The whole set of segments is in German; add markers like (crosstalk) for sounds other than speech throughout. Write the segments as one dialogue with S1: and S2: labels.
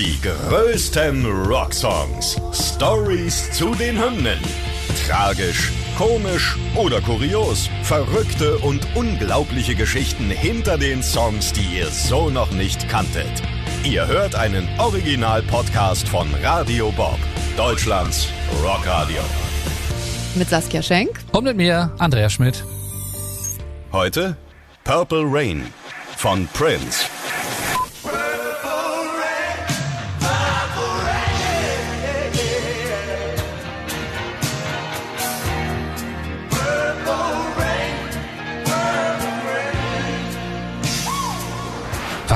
S1: Die größten Rocksongs. Stories zu den Hymnen. Tragisch, komisch oder kurios. Verrückte und unglaubliche Geschichten hinter den Songs, die ihr so noch nicht kanntet. Ihr hört einen Original-Podcast von Radio Bob, Deutschlands Rockradio.
S2: Mit Saskia Schenk.
S3: Und mit mir, Andrea Schmidt.
S1: Heute Purple Rain von Prince.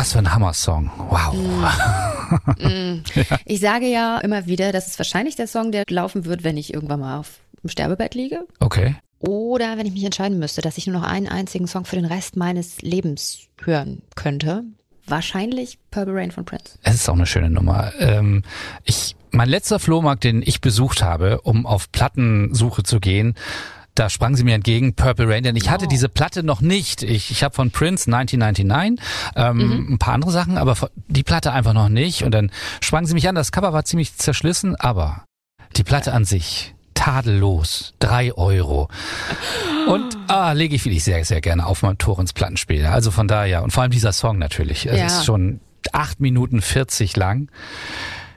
S3: Was für ein Hammer-Song. Wow. (laughs)
S2: Ich sage ja immer wieder, das ist wahrscheinlich der Song, der laufen wird, wenn ich irgendwann mal auf dem Sterbebett liege.
S3: Okay.
S2: Oder wenn ich mich entscheiden müsste, dass ich nur noch einen einzigen Song für den Rest meines Lebens hören könnte. Wahrscheinlich Purple Rain von Prince.
S3: Es ist auch eine schöne Nummer. Ähm, ich, mein letzter Flohmarkt, den ich besucht habe, um auf Plattensuche zu gehen, da sprang sie mir entgegen, Purple Rain, denn ich hatte diese Platte noch nicht. Ich, ich habe von Prince 1999 ähm, ein paar andere Sachen, aber die Platte einfach noch nicht. Und dann sprang sie mich an. Das Cover war ziemlich zerschlissen, aber die Platte an sich tadellos, drei Euro. Und ah, lege ich wirklich sehr, sehr gerne auf mein Tor ins Plattenspiel. Also von daher, und vor allem dieser Song natürlich. Es
S2: Ja.
S3: ist schon acht Minuten 40 lang.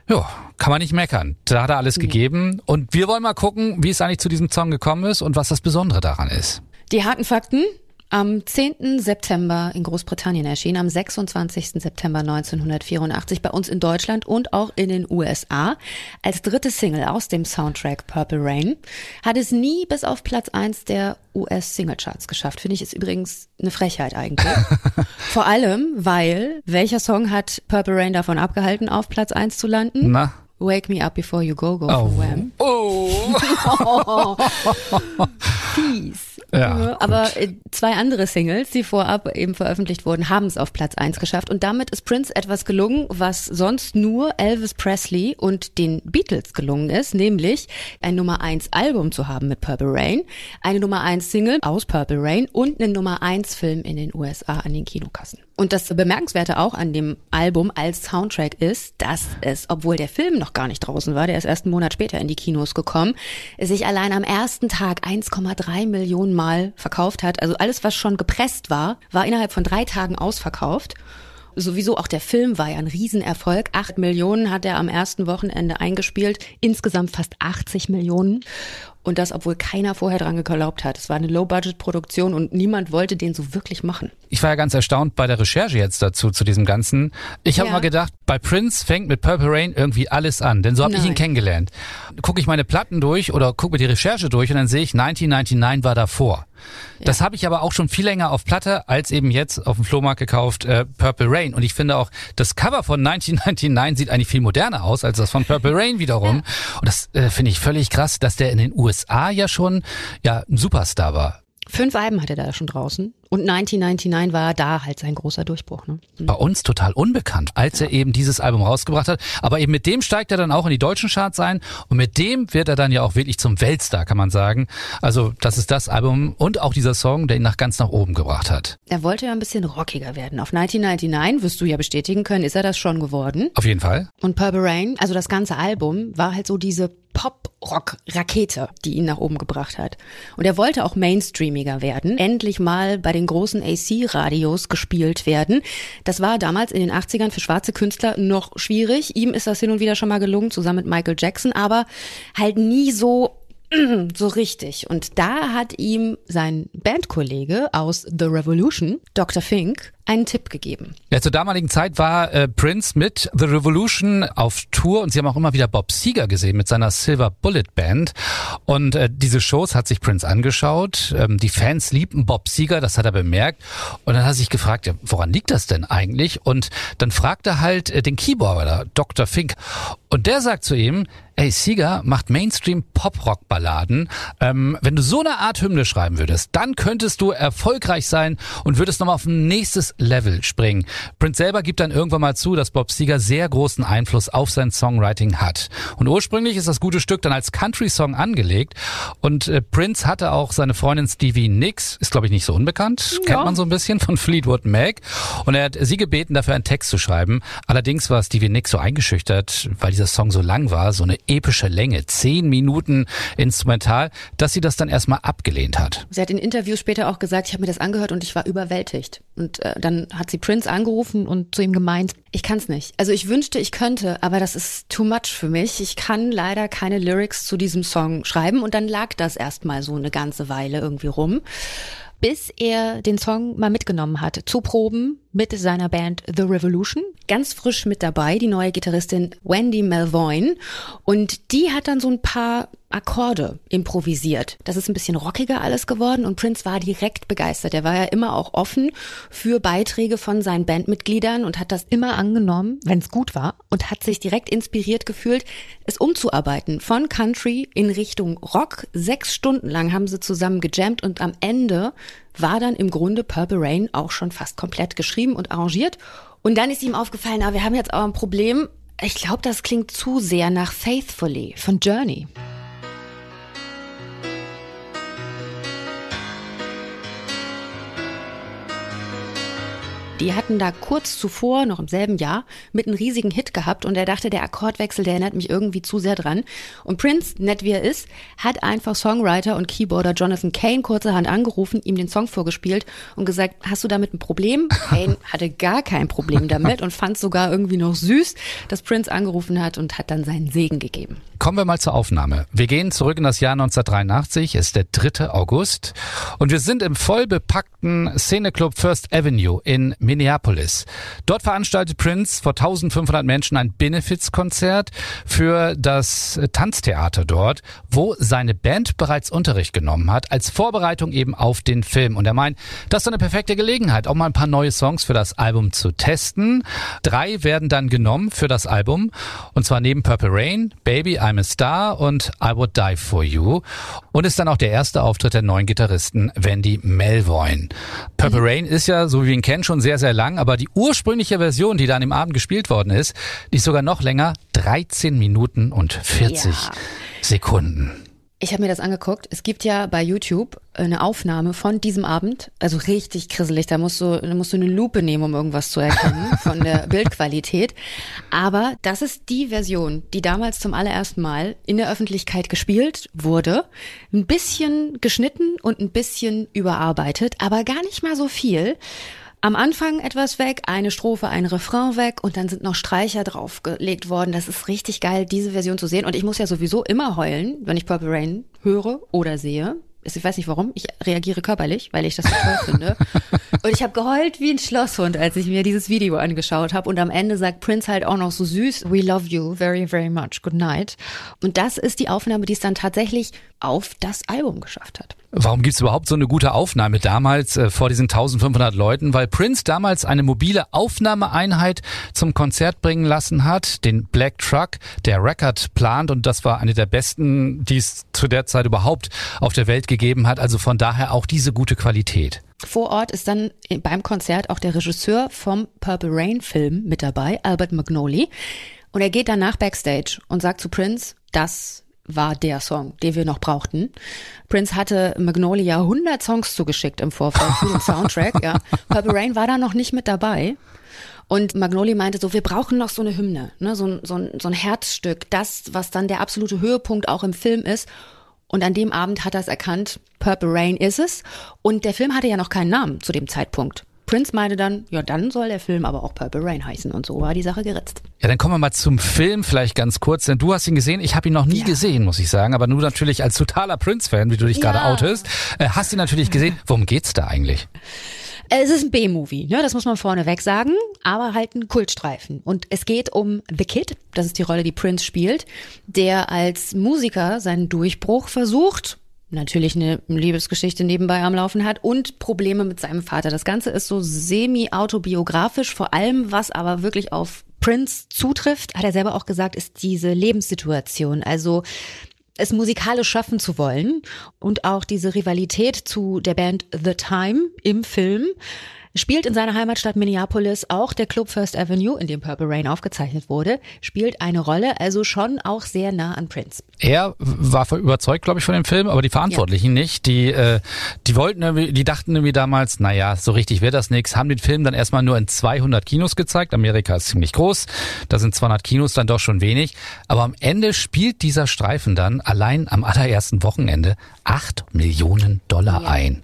S3: Ja, kann man nicht meckern. Da hat er alles gegeben. Und wir wollen mal gucken, wie es eigentlich zu diesem Song gekommen ist und was das Besondere daran ist.
S2: Die harten Fakten. Am 10. September in Großbritannien erschien, am 26. September 1984 bei uns in Deutschland und auch in den USA. Als dritte Single aus dem Soundtrack Purple Rain hat es nie bis auf Platz 1 der US-Singlecharts geschafft. Finde ich ist übrigens eine Frechheit eigentlich. (laughs) Vor allem, weil welcher Song hat Purple Rain davon abgehalten, auf Platz 1 zu landen?
S3: Na?
S2: Wake Me Up Before You Go Go
S3: Oh.
S2: von Wham.
S3: Oh. (laughs)
S2: Fies.
S3: Ja,
S2: Aber äh, zwei andere Singles, die vorab eben veröffentlicht wurden, haben es auf Platz 1 geschafft. Und damit ist Prince etwas gelungen, was sonst nur Elvis Presley und den Beatles gelungen ist, nämlich ein Nummer 1 Album zu haben mit Purple Rain, eine Nummer 1 Single aus Purple Rain und einen Nummer 1 Film in den USA an den Kinokassen. Und das Bemerkenswerte auch an dem Album als Soundtrack ist, dass es, obwohl der Film noch gar nicht draußen war, der ist erst einen Monat später in die Kinos gekommen, sich allein am ersten Tag 1,3 Millionen Mal verkauft hat. Also alles, was schon gepresst war, war innerhalb von drei Tagen ausverkauft. Sowieso auch der Film war ja ein Riesenerfolg. Acht Millionen hat er am ersten Wochenende eingespielt. Insgesamt fast 80 Millionen. Und das, obwohl keiner vorher dran geglaubt hat. Es war eine Low-Budget-Produktion und niemand wollte den so wirklich machen.
S3: Ich war ja ganz erstaunt bei der Recherche jetzt dazu, zu diesem Ganzen. Ich habe
S2: Ja.
S3: mal gedacht, bei Prince fängt mit Purple Rain irgendwie alles an, denn so habe ich ihn kennengelernt. Gucke ich meine Platten durch oder gucke mir die Recherche durch und dann sehe ich, 1999 war davor. Das habe ich aber auch schon viel länger auf Platte als eben jetzt auf dem Flohmarkt gekauft, äh, Purple Rain. Und ich finde auch, das Cover von 1999 sieht eigentlich viel moderner aus als das von Purple Rain wiederum. Und das äh, finde ich völlig krass, dass der in den USA ja schon ja ein Superstar war.
S2: Fünf Alben hatte er da schon draußen. Und 1999 war da halt sein großer Durchbruch. Ne?
S3: bei uns total unbekannt, als er eben dieses Album rausgebracht hat. Aber eben mit dem steigt er dann auch in die deutschen Charts ein und mit dem wird er dann ja auch wirklich zum Weltstar, kann man sagen. Also das ist das Album und auch dieser Song, der ihn nach ganz nach oben gebracht hat.
S2: Er wollte ja ein bisschen rockiger werden. Auf 1999, wirst du ja bestätigen können, ist er das schon geworden.
S3: Auf jeden Fall.
S2: Und Purple Rain, also das ganze Album, war halt so diese Pop-Rock-Rakete, die ihn nach oben gebracht hat. Und er wollte auch mainstreamiger werden, endlich mal bei den großen AC-Radios gespielt werden. Das war damals in den 80ern für schwarze Künstler noch schwierig. Ihm ist das hin und wieder schon mal gelungen, zusammen mit Michael Jackson, aber halt nie so (clears throat) so richtig. Und da hat ihm sein Bandkollege aus The Revolution, Dr. Fink, einen Tipp gegeben.
S3: Ja, zur damaligen Zeit war äh, Prince mit The Revolution auf Tour und sie haben auch immer wieder Bob Seger gesehen mit seiner Silver Bullet Band. Und äh, diese Shows hat sich Prince angeschaut. Ähm, die Fans liebten Bob Seger, das hat er bemerkt. Und dann hat er sich gefragt, ja, woran liegt das denn eigentlich? Und dann fragt er halt äh, den Keyboarder, Dr. Fink. Und der sagt zu ihm, ey, Seeger macht Mainstream-Pop-Rock-Balladen. Ähm, wenn du so eine Art Hymne schreiben würdest, dann könntest du erfolgreich sein und würdest nochmal auf ein nächstes Level springen. Prince selber gibt dann irgendwann mal zu, dass Bob Seger sehr großen Einfluss auf sein Songwriting hat. Und ursprünglich ist das gute Stück dann als Country-Song angelegt und äh, Prince hatte auch seine Freundin Stevie Nicks, ist glaube ich nicht so unbekannt, ja. kennt man so ein bisschen von Fleetwood Mac und er hat sie gebeten, dafür einen Text zu schreiben. Allerdings war Stevie Nicks so eingeschüchtert, weil dieser Song so lang war, so eine epische Länge, zehn Minuten instrumental, dass sie das dann erstmal abgelehnt hat.
S2: Sie hat in Interviews später auch gesagt, ich habe mir das angehört und ich war überwältigt. Und äh, dann hat sie Prince angerufen und zu ihm gemeint, ich kann es nicht. Also ich wünschte, ich könnte, aber das ist too much für mich. Ich kann leider keine Lyrics zu diesem Song schreiben und dann lag das erstmal so eine ganze Weile irgendwie rum bis er den Song mal mitgenommen hat zu Proben mit seiner Band The Revolution. Ganz frisch mit dabei, die neue Gitarristin Wendy Melvoin. Und die hat dann so ein paar Akkorde improvisiert. Das ist ein bisschen rockiger alles geworden und Prince war direkt begeistert. Er war ja immer auch offen für Beiträge von seinen Bandmitgliedern und hat das immer angenommen, wenn es gut war und hat sich direkt inspiriert gefühlt, es umzuarbeiten von Country in Richtung Rock. Sechs Stunden lang haben sie zusammen gejammt und am Ende war dann im Grunde Purple Rain auch schon fast komplett geschrieben und arrangiert. Und dann ist ihm aufgefallen, aber wir haben jetzt auch ein Problem. Ich glaube, das klingt zu sehr nach Faithfully von Journey. Die hatten da kurz zuvor, noch im selben Jahr, mit einem riesigen Hit gehabt und er dachte, der Akkordwechsel, der erinnert mich irgendwie zu sehr dran. Und Prince, nett wie er ist, hat einfach Songwriter und Keyboarder Jonathan Kane kurzerhand angerufen, ihm den Song vorgespielt und gesagt, hast du damit ein Problem? (laughs) Kane hatte gar kein Problem damit und fand sogar irgendwie noch süß, dass Prince angerufen hat und hat dann seinen Segen gegeben.
S3: Kommen wir mal zur Aufnahme. Wir gehen zurück in das Jahr 1983, es ist der 3. August und wir sind im voll bepackten Szeneclub First Avenue in Minneapolis. Dort veranstaltet Prince vor 1500 Menschen ein Benefizkonzert für das Tanztheater dort, wo seine Band bereits Unterricht genommen hat, als Vorbereitung eben auf den Film. Und er meint, das ist eine perfekte Gelegenheit, auch mal ein paar neue Songs für das Album zu testen. Drei werden dann genommen für das Album. Und zwar neben Purple Rain, Baby, I'm a Star und I Would Die For You. Und ist dann auch der erste Auftritt der neuen Gitarristen Wendy Melvoin. Purple mhm. Rain ist ja, so wie wir ihn kennen, schon sehr sehr, sehr lang, aber die ursprüngliche Version, die dann im Abend gespielt worden ist, die ist sogar noch länger, 13 Minuten und 40 ja. Sekunden.
S2: Ich habe mir das angeguckt. Es gibt ja bei YouTube eine Aufnahme von diesem Abend, also richtig krisselig. Da musst du, da musst du eine Lupe nehmen, um irgendwas zu erkennen (laughs) von der Bildqualität. Aber das ist die Version, die damals zum allerersten Mal in der Öffentlichkeit gespielt wurde. Ein bisschen geschnitten und ein bisschen überarbeitet, aber gar nicht mal so viel am Anfang etwas weg, eine Strophe, ein Refrain weg und dann sind noch Streicher draufgelegt worden. Das ist richtig geil, diese Version zu sehen. Und ich muss ja sowieso immer heulen, wenn ich Purple Rain höre oder sehe. Ich weiß nicht warum, ich reagiere körperlich, weil ich das so toll finde. (laughs) Und ich habe geheult wie ein Schlosshund, als ich mir dieses Video angeschaut habe. Und am Ende sagt Prince halt auch noch so süß, We love you very, very much. Good night. Und das ist die Aufnahme, die es dann tatsächlich auf das Album geschafft hat.
S3: Warum gibt's überhaupt so eine gute Aufnahme damals äh, vor diesen 1500 Leuten? Weil Prince damals eine mobile Aufnahmeeinheit zum Konzert bringen lassen hat, den Black Truck, der Record plant und das war eine der besten, die es zu der Zeit überhaupt auf der Welt gegeben hat. Also von daher auch diese gute Qualität.
S2: Vor Ort ist dann beim Konzert auch der Regisseur vom Purple Rain Film mit dabei, Albert Magnoli. Und er geht danach backstage und sagt zu Prince, das war der Song, den wir noch brauchten. Prince hatte Magnolia 100 Songs zugeschickt im Vorfeld für den Soundtrack. ja. (laughs) Purple Rain war da noch nicht mit dabei. Und Magnoli meinte so, wir brauchen noch so eine Hymne, ne? so, so, so ein Herzstück, das, was dann der absolute Höhepunkt auch im Film ist. Und an dem Abend hat er es erkannt, Purple Rain ist es. Und der Film hatte ja noch keinen Namen zu dem Zeitpunkt. Prince meinte dann, ja, dann soll der Film aber auch Purple Rain heißen. Und so war die Sache geritzt.
S3: Ja, dann kommen wir mal zum Film vielleicht ganz kurz. Denn du hast ihn gesehen. Ich habe ihn noch nie ja. gesehen, muss ich sagen. Aber nur natürlich als totaler Prince-Fan, wie du dich ja. gerade outest, äh, hast ihn natürlich gesehen. Worum geht's da eigentlich?
S2: Es ist ein B-Movie, ne? das muss man vorneweg sagen, aber halt ein Kultstreifen. Und es geht um The Kid, das ist die Rolle, die Prince spielt, der als Musiker seinen Durchbruch versucht natürlich eine Liebesgeschichte nebenbei am Laufen hat und Probleme mit seinem Vater. Das Ganze ist so semi-autobiografisch, vor allem was aber wirklich auf Prince zutrifft, hat er selber auch gesagt, ist diese Lebenssituation. Also es musikalisch schaffen zu wollen und auch diese Rivalität zu der Band The Time im Film Spielt in seiner Heimatstadt Minneapolis auch der Club First Avenue, in dem Purple Rain aufgezeichnet wurde, spielt eine Rolle, also schon auch sehr nah an Prince.
S3: Er war überzeugt, glaube ich, von dem Film, aber die Verantwortlichen ja. nicht. Die, äh, die wollten irgendwie, die dachten irgendwie damals, naja, so richtig wird das nichts, haben den Film dann erstmal nur in 200 Kinos gezeigt. Amerika ist ziemlich groß, da sind 200 Kinos dann doch schon wenig. Aber am Ende spielt dieser Streifen dann allein am allerersten Wochenende 8 Millionen Dollar ja. ein.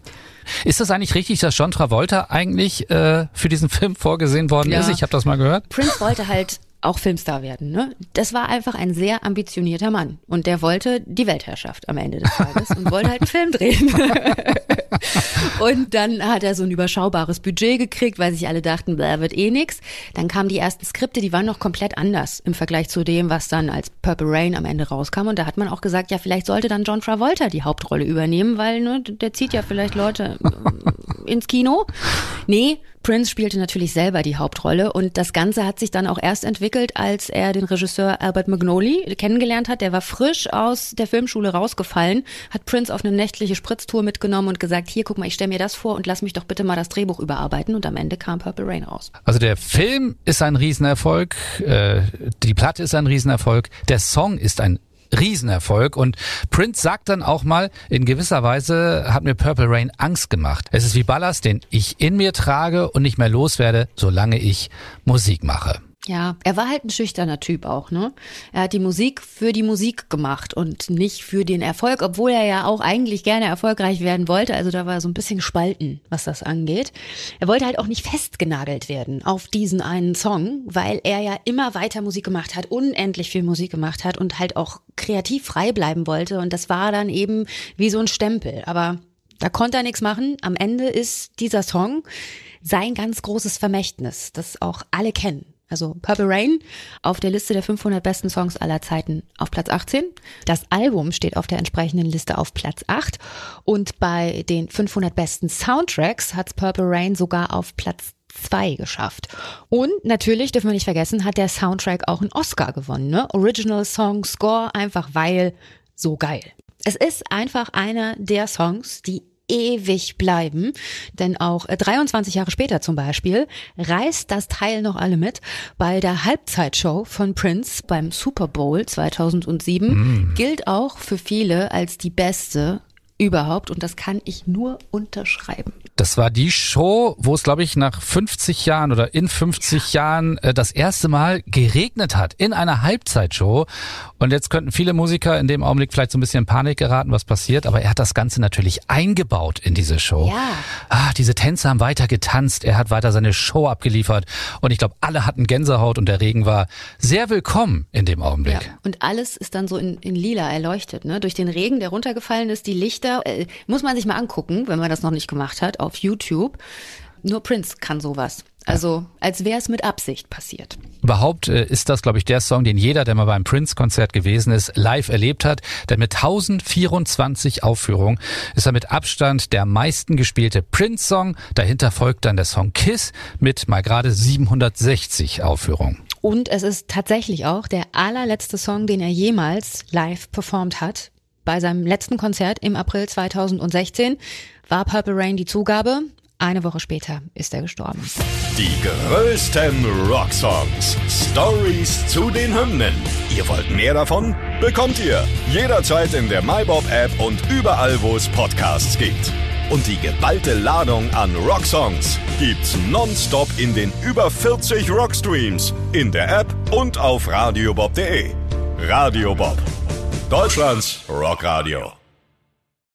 S3: Ist das eigentlich richtig, dass John Travolta eigentlich äh, für diesen Film vorgesehen worden ja. ist? Ich habe das mal gehört.
S2: Prince wollte halt auch Filmstar werden. Ne? Das war einfach ein sehr ambitionierter Mann und der wollte die Weltherrschaft am Ende des Tages und wollte halt einen Film drehen. (laughs) und dann hat er so ein überschaubares Budget gekriegt, weil sich alle dachten, da wird eh nix. Dann kamen die ersten Skripte, die waren noch komplett anders im Vergleich zu dem, was dann als Purple Rain am Ende rauskam. Und da hat man auch gesagt, ja, vielleicht sollte dann John Travolta die Hauptrolle übernehmen, weil ne, der zieht ja vielleicht Leute äh, ins Kino. Nee, Prince spielte natürlich selber die Hauptrolle und das Ganze hat sich dann auch erst entwickelt, als er den Regisseur Albert Magnoli kennengelernt hat. Der war frisch aus der Filmschule rausgefallen, hat Prince auf eine nächtliche Spritztour mitgenommen und gesagt, hier guck mal, ich stelle mir das vor und lass mich doch bitte mal das Drehbuch überarbeiten und am Ende kam Purple Rain raus.
S3: Also der Film ist ein Riesenerfolg, äh, die Platte ist ein Riesenerfolg, der Song ist ein Riesenerfolg. Und Prince sagt dann auch mal, in gewisser Weise hat mir Purple Rain Angst gemacht. Es ist wie Ballast, den ich in mir trage und nicht mehr loswerde, solange ich Musik mache.
S2: Ja, er war halt ein schüchterner Typ auch, ne? Er hat die Musik für die Musik gemacht und nicht für den Erfolg, obwohl er ja auch eigentlich gerne erfolgreich werden wollte. Also da war so ein bisschen gespalten, was das angeht. Er wollte halt auch nicht festgenagelt werden auf diesen einen Song, weil er ja immer weiter Musik gemacht hat, unendlich viel Musik gemacht hat und halt auch kreativ frei bleiben wollte. Und das war dann eben wie so ein Stempel. Aber da konnte er nichts machen. Am Ende ist dieser Song sein ganz großes Vermächtnis, das auch alle kennen. Also Purple Rain auf der Liste der 500 besten Songs aller Zeiten auf Platz 18. Das Album steht auf der entsprechenden Liste auf Platz 8. Und bei den 500 besten Soundtracks hat Purple Rain sogar auf Platz 2 geschafft. Und natürlich dürfen wir nicht vergessen, hat der Soundtrack auch einen Oscar gewonnen. Ne? Original Song Score, einfach weil so geil. Es ist einfach einer der Songs, die ewig bleiben. Denn auch 23 äh, Jahre später zum Beispiel reißt das Teil noch alle mit. Bei der Halbzeitshow von Prince beim Super Bowl 2007 mm. gilt auch für viele als die beste überhaupt und das kann ich nur unterschreiben.
S3: Das war die Show, wo es, glaube ich, nach 50 Jahren oder in 50 Jahren äh, das erste Mal geregnet hat in einer Halbzeitshow. Und jetzt könnten viele Musiker in dem Augenblick vielleicht so ein bisschen in Panik geraten, was passiert. Aber er hat das Ganze natürlich eingebaut in diese Show.
S2: Ja.
S3: Ah, diese Tänzer haben weiter getanzt. Er hat weiter seine Show abgeliefert. Und ich glaube, alle hatten Gänsehaut und der Regen war sehr willkommen in dem Augenblick. Ja.
S2: Und alles ist dann so in, in lila erleuchtet, ne? Durch den Regen, der runtergefallen ist, die Lichter. Äh, muss man sich mal angucken, wenn man das noch nicht gemacht hat auf YouTube. Nur Prince kann sowas. Also als wäre es mit Absicht passiert.
S3: Überhaupt äh, ist das, glaube ich, der Song, den jeder, der mal beim Prince-Konzert gewesen ist, live erlebt hat. Denn mit 1024 Aufführungen ist er mit Abstand der meisten gespielte Prince-Song. Dahinter folgt dann der Song Kiss mit mal gerade 760 Aufführungen.
S2: Und es ist tatsächlich auch der allerletzte Song, den er jemals live performt hat. Bei seinem letzten Konzert im April 2016 war Purple Rain die Zugabe. Eine Woche später ist er gestorben.
S1: Die größten Rocksongs. Stories zu den Hymnen. Ihr wollt mehr davon? Bekommt ihr jederzeit in der MyBob-App und überall, wo es Podcasts gibt. Und die geballte Ladung an Rocksongs gibt's nonstop in den über 40 Rockstreams, in der App und auf radiobob.de. Radio Bob. Deutschlands Rockradio.